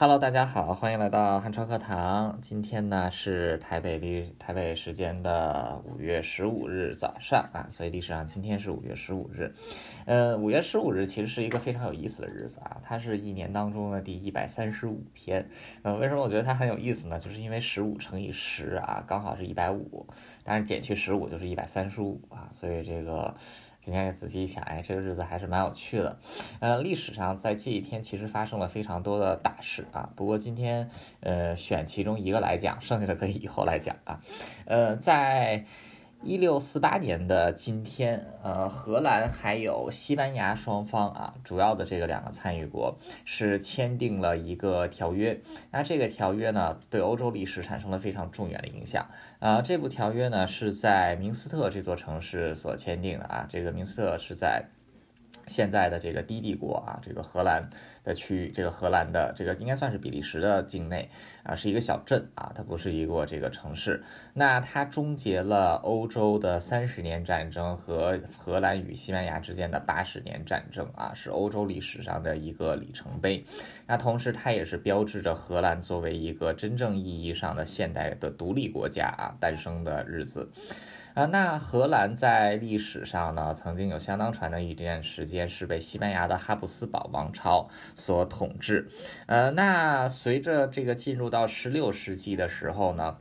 Hello，大家好，欢迎来到汉超课堂。今天呢是台北历台北时间的五月十五日早上啊，所以历史上今天是五月十五日。呃，五月十五日其实是一个非常有意思的日子啊，它是一年当中的第一百三十五天。呃，为什么我觉得它很有意思呢？就是因为十五乘以十啊，刚好是一百五，但是减去十五就是一百三十五啊，所以这个。今天仔细一想，哎，这个日子还是蛮有趣的。呃，历史上在这一天其实发生了非常多的大事啊。不过今天呃选其中一个来讲，剩下的可以以后来讲啊。呃，在。一六四八年的今天，呃，荷兰还有西班牙双方啊，主要的这个两个参与国是签订了一个条约。那这个条约呢，对欧洲历史产生了非常重远的影响。啊，这部条约呢是在明斯特这座城市所签订的啊。这个明斯特是在。现在的这个低帝国啊，这个荷兰的区域，这个荷兰的这个应该算是比利时的境内啊，是一个小镇啊，它不是一个这个城市。那它终结了欧洲的三十年战争和荷兰与西班牙之间的八十年战争啊，是欧洲历史上的一个里程碑。那同时，它也是标志着荷兰作为一个真正意义上的现代的独立国家啊诞生的日子。啊，那荷兰在历史上呢，曾经有相当长的一段时间是被西班牙的哈布斯堡王朝所统治。呃，那随着这个进入到十六世纪的时候呢。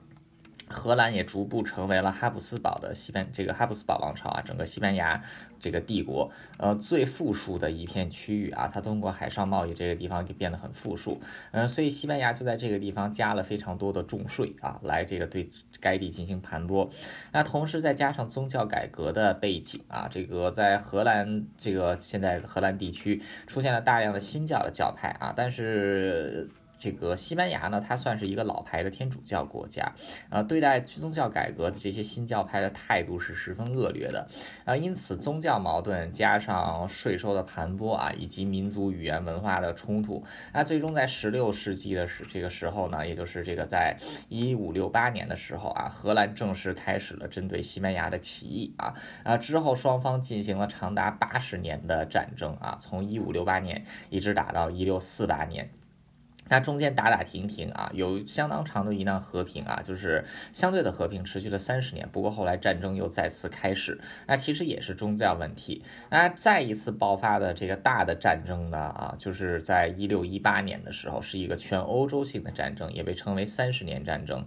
荷兰也逐步成为了哈布斯堡的西班这个哈布斯堡王朝啊，整个西班牙这个帝国呃最富庶的一片区域啊，它通过海上贸易这个地方就变得很富庶，嗯，所以西班牙就在这个地方加了非常多的重税啊，来这个对该地进行盘剥。那同时再加上宗教改革的背景啊，这个在荷兰这个现在荷兰地区出现了大量的新教的教派啊，但是。这个西班牙呢，它算是一个老牌的天主教国家，呃，对待宗教改革的这些新教派的态度是十分恶劣的，啊，因此宗教矛盾加上税收的盘剥啊，以及民族语言文化的冲突，那最终在十六世纪的时这个时候呢，也就是这个在一五六八年的时候啊，荷兰正式开始了针对西班牙的起义啊，啊之后双方进行了长达八十年的战争啊，从一五六八年一直打到一六四八年。那中间打打停停啊，有相当长的一段和平啊，就是相对的和平，持续了三十年。不过后来战争又再次开始，那其实也是宗教问题。那再一次爆发的这个大的战争呢啊，就是在一六一八年的时候，是一个全欧洲性的战争，也被称为三十年战争。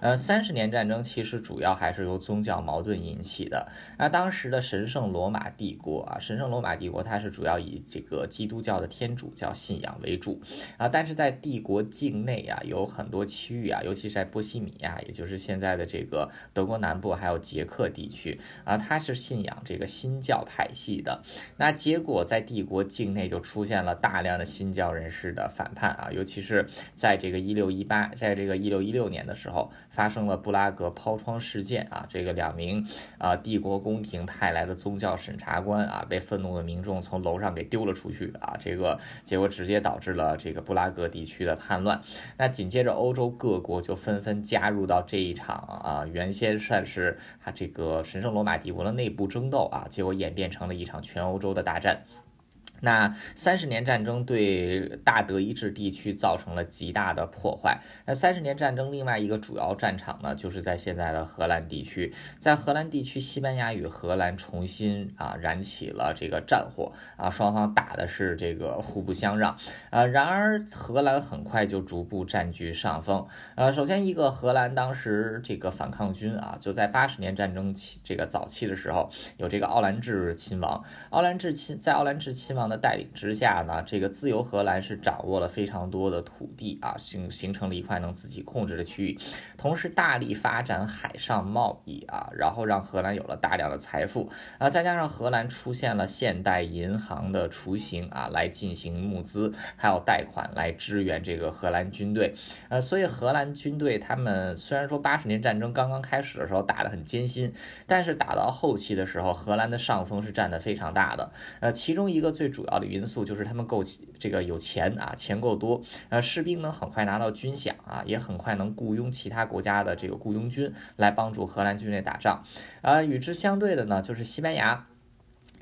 呃，三十年战争其实主要还是由宗教矛盾引起的。那当时的神圣罗马帝国啊，神圣罗马帝国它是主要以这个基督教的天主教信仰为主啊，但是在帝国境内啊，有很多区域啊，尤其是在波西米亚，也就是现在的这个德国南部，还有捷克地区啊，它是信仰这个新教派系的。那结果在帝国境内就出现了大量的新教人士的反叛啊，尤其是在这个一六一八，在这个一六一六年的时候，发生了布拉格抛窗事件啊，这个两名啊帝国宫廷派来的宗教审查官啊，被愤怒的民众从楼上给丢了出去啊，这个结果直接导致了这个布拉格地区。区的叛乱，那紧接着欧洲各国就纷纷加入到这一场啊，原先算是啊这个神圣罗马帝国的内部争斗啊，结果演变成了一场全欧洲的大战。那三十年战争对大德意志地区造成了极大的破坏。那三十年战争另外一个主要战场呢，就是在现在的荷兰地区。在荷兰地区，西班牙与荷兰重新啊燃起了这个战火啊，双方打的是这个互不相让啊。然而荷兰很快就逐步占据上风。呃，首先一个荷兰当时这个反抗军啊，就在八十年战争期这个早期的时候，有这个奥兰治亲王。奥兰治亲在奥兰治亲王。的带领之下呢，这个自由荷兰是掌握了非常多的土地啊，形形成了一块能自己控制的区域，同时大力发展海上贸易啊，然后让荷兰有了大量的财富。啊，再加上荷兰出现了现代银行的雏形啊，来进行募资，还有贷款来支援这个荷兰军队，呃，所以荷兰军队他们虽然说八十年战争刚刚开始的时候打得很艰辛，但是打到后期的时候，荷兰的上风是占得非常大的，呃，其中一个最主。主要的因素就是他们够这个有钱啊，钱够多，呃，士兵能很快拿到军饷啊，也很快能雇佣其他国家的这个雇佣军来帮助荷兰军队打仗，呃，与之相对的呢，就是西班牙。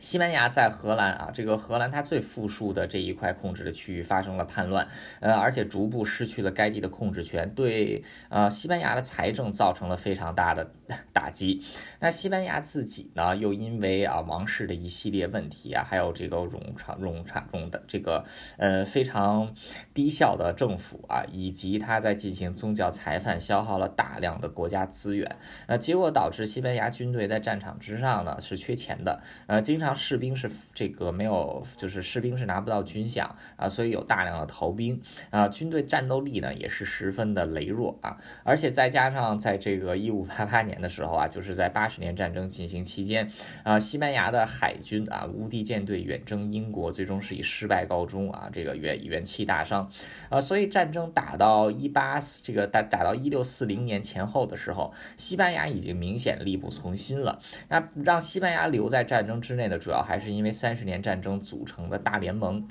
西班牙在荷兰啊，这个荷兰它最富庶的这一块控制的区域发生了叛乱，呃，而且逐步失去了该地的控制权，对呃西班牙的财政造成了非常大的打击。那西班牙自己呢，又因为啊王室的一系列问题啊，还有这个冗长冗长中的这个呃非常低效的政府啊，以及他在进行宗教裁判，消耗了大量的国家资源，呃，结果导致西班牙军队在战场之上呢是缺钱的，呃，经常。士兵是这个没有，就是士兵是拿不到军饷啊，所以有大量的逃兵啊，军队战斗力呢也是十分的羸弱啊，而且再加上在这个一五八八年的时候啊，就是在八十年战争进行期间啊，西班牙的海军啊无敌舰队远征英国，最终是以失败告终啊，这个元元气大伤啊，所以战争打到一八这个打打到一六四零年前后的时候，西班牙已经明显力不从心了，那让西班牙留在战争之内的。主要还是因为三十年战争组成的大联盟。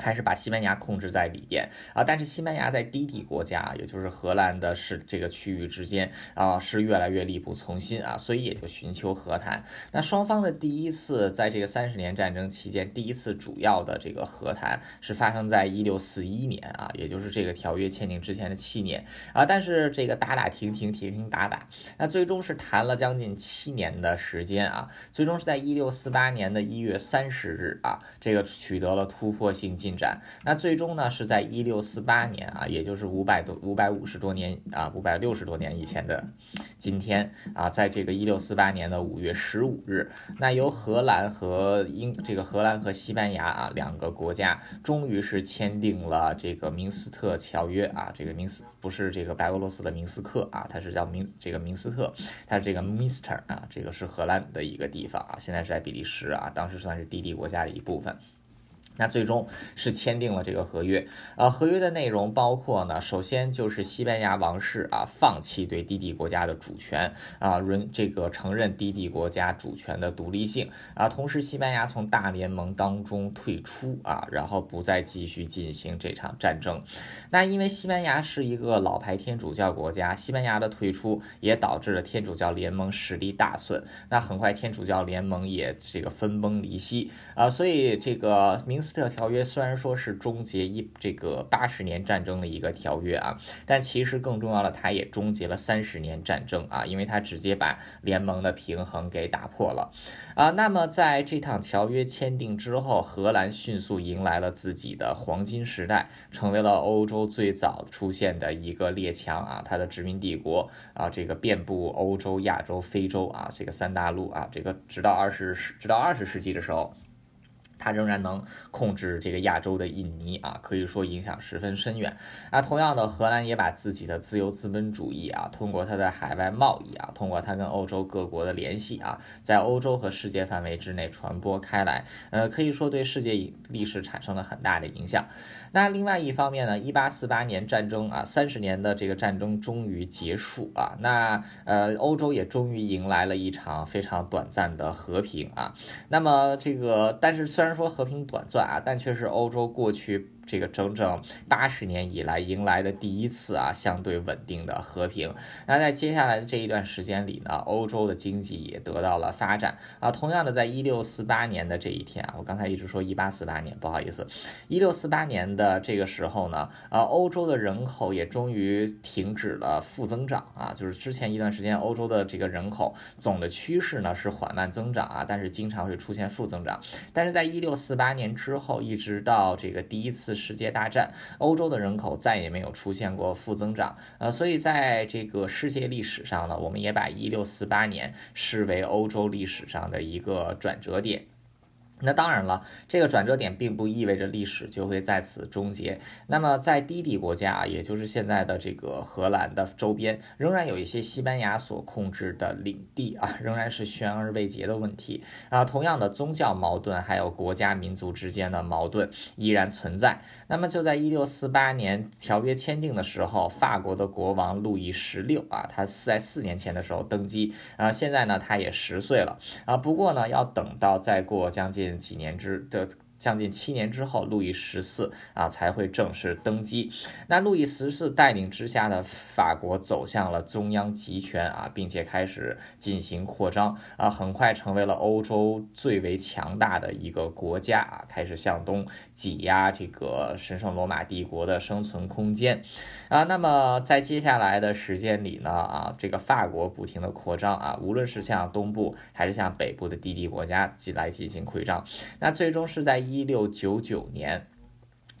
还是把西班牙控制在里边啊，但是西班牙在低地国家，也就是荷兰的是这个区域之间啊，是越来越力不从心啊，所以也就寻求和谈。那双方的第一次在这个三十年战争期间，第一次主要的这个和谈是发生在一六四一年啊，也就是这个条约签订之前的七年啊，但是这个打打停停，停停打打，那最终是谈了将近七年的时间啊，最终是在一六四八年的一月三十日啊，这个取得了突破性进。进展，那最终呢是在一六四八年啊，也就是五百多五百五十多年啊，五百六十多年以前的今天啊，在这个一六四八年的五月十五日，那由荷兰和英这个荷兰和西班牙啊两个国家终于是签订了这个明斯特条约啊，这个明斯不是这个白俄罗斯的明斯克啊，它是叫明这个明斯特，它是这个 Mister 啊，这个是荷兰的一个地方啊，现在是在比利时啊，当时算是低地国家的一部分。那最终是签订了这个合约，呃，合约的内容包括呢，首先就是西班牙王室啊放弃对低地国家的主权啊，允这个承认低地国家主权的独立性。啊，同时西班牙从大联盟当中退出啊，然后不再继续进行这场战争。那因为西班牙是一个老牌天主教国家，西班牙的退出也导致了天主教联盟实力大损，那很快天主教联盟也这个分崩离析。啊，所以这个明明。斯特条约虽然说是终结一这个八十年战争的一个条约啊，但其实更重要的，它也终结了三十年战争啊，因为它直接把联盟的平衡给打破了啊。那么在这趟条约签订之后，荷兰迅速迎来了自己的黄金时代，成为了欧洲最早出现的一个列强啊，它的殖民帝国啊，这个遍布欧洲、亚洲、非洲啊，这个三大陆啊，这个直到二十世直到二十世纪的时候。它仍然能控制这个亚洲的印尼啊，可以说影响十分深远啊。同样的，荷兰也把自己的自由资本主义啊，通过它的海外贸易啊，通过它跟欧洲各国的联系啊，在欧洲和世界范围之内传播开来，呃，可以说对世界历史产生了很大的影响。那另外一方面呢，一八四八年战争啊，三十年的这个战争终于结束啊，那呃，欧洲也终于迎来了一场非常短暂的和平啊。那么这个，但是虽然虽然说和平短暂啊，但却是欧洲过去。这个整整八十年以来迎来的第一次啊，相对稳定的和平。那在接下来的这一段时间里呢，欧洲的经济也得到了发展啊。同样的，在一六四八年的这一天啊，我刚才一直说一八四八年，不好意思，一六四八年的这个时候呢，呃，欧洲的人口也终于停止了负增长啊。就是之前一段时间，欧洲的这个人口总的趋势呢是缓慢增长啊，但是经常会出现负增长。但是在一六四八年之后，一直到这个第一次。世界大战，欧洲的人口再也没有出现过负增长，呃，所以在这个世界历史上呢，我们也把一六四八年视为欧洲历史上的一个转折点。那当然了，这个转折点并不意味着历史就会在此终结。那么，在低地国家啊，也就是现在的这个荷兰的周边，仍然有一些西班牙所控制的领地啊，仍然是悬而未决的问题啊。同样的，宗教矛盾还有国家民族之间的矛盾依然存在。那么，就在一六四八年条约签订的时候，法国的国王路易十六啊，他在四年前的时候登基啊，现在呢，他也十岁了啊。不过呢，要等到再过将近。几年之的将近七年之后，路易十四啊才会正式登基。那路易十四带领之下的法国走向了中央集权啊，并且开始进行扩张啊，很快成为了欧洲最为强大的一个国家啊，开始向东挤压这个神圣罗马帝国的生存空间啊。那么在接下来的时间里呢啊，这个法国不停的扩张啊，无论是向东部还是向北部的低地国家进来进行扩张，那最终是在一六九九年。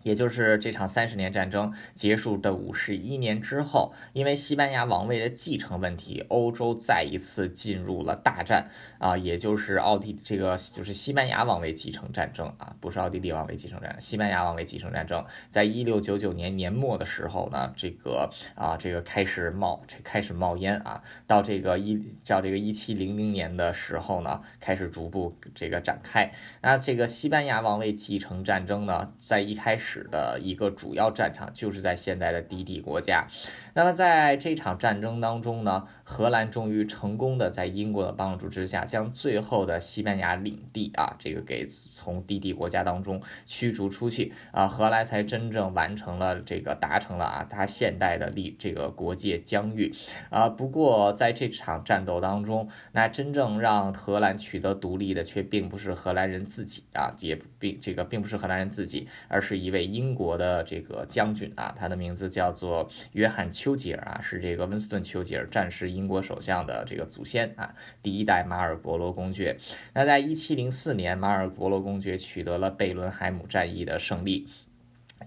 也就是这场三十年战争结束的五十一年之后，因为西班牙王位的继承问题，欧洲再一次进入了大战啊，也就是奥地这个就是西班牙王位继承战争啊，不是奥地利王位继承战，西班牙王位继承战争，在一六九九年年末的时候呢，这个啊这个开始冒这开始冒烟啊，到这个一到这个一七零零年的时候呢，开始逐步这个展开。那这个西班牙王位继承战争呢，在一开始。史的一个主要战场就是在现在的低地国家。那么在这场战争当中呢，荷兰终于成功的在英国的帮助之下，将最后的西班牙领地啊，这个给从低地国家当中驱逐出去啊，荷兰才真正完成了这个达成了啊，它现代的立这个国界疆域啊。不过在这场战斗当中，那真正让荷兰取得独立的却并不是荷兰人自己啊，也并这个并不是荷兰人自己，而是一位。英国的这个将军啊，他的名字叫做约翰丘吉尔啊，是这个温斯顿丘吉尔战时英国首相的这个祖先啊，第一代马尔伯罗公爵。那在一七零四年，马尔伯罗公爵取得了贝伦海姆战役的胜利。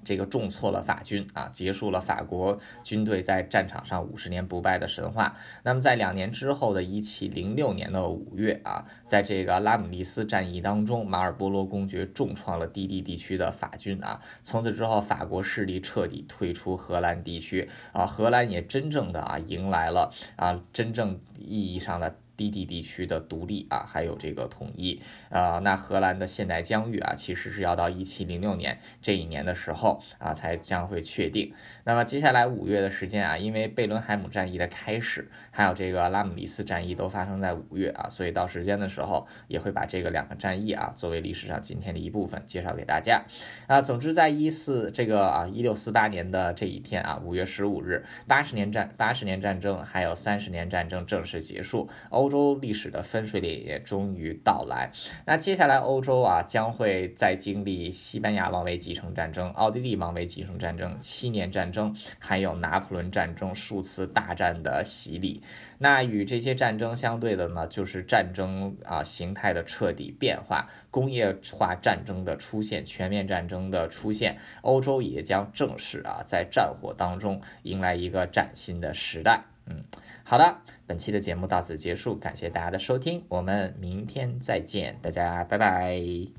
这个重挫了法军啊，结束了法国军队在战场上五十年不败的神话。那么在两年之后的一七零六年的五月啊，在这个拉姆利斯战役当中，马尔波罗公爵重创了低地地区的法军啊。从此之后，法国势力彻底退出荷兰地区啊，荷兰也真正的啊迎来了啊真正意义上的。低地地区的独立啊，还有这个统一啊，那荷兰的现代疆域啊，其实是要到一七零六年这一年的时候啊，才将会确定。那么接下来五月的时间啊，因为贝伦海姆战役的开始，还有这个拉姆利斯战役都发生在五月啊，所以到时间的时候也会把这个两个战役啊，作为历史上今天的一部分介绍给大家啊。总之，在一四这个啊一六四八年的这一天啊，五月十五日，八十年战八十年战争还有三十年战争正式结束。欧欧洲历史的分水岭也终于到来。那接下来，欧洲啊将会再经历西班牙王位继承战争、奥地利王位继承战争、七年战争，还有拿破仑战争数次大战的洗礼。那与这些战争相对的呢，就是战争啊形态的彻底变化，工业化战争的出现，全面战争的出现，欧洲也将正式啊在战火当中迎来一个崭新的时代。嗯，好的，本期的节目到此结束，感谢大家的收听，我们明天再见，大家拜拜。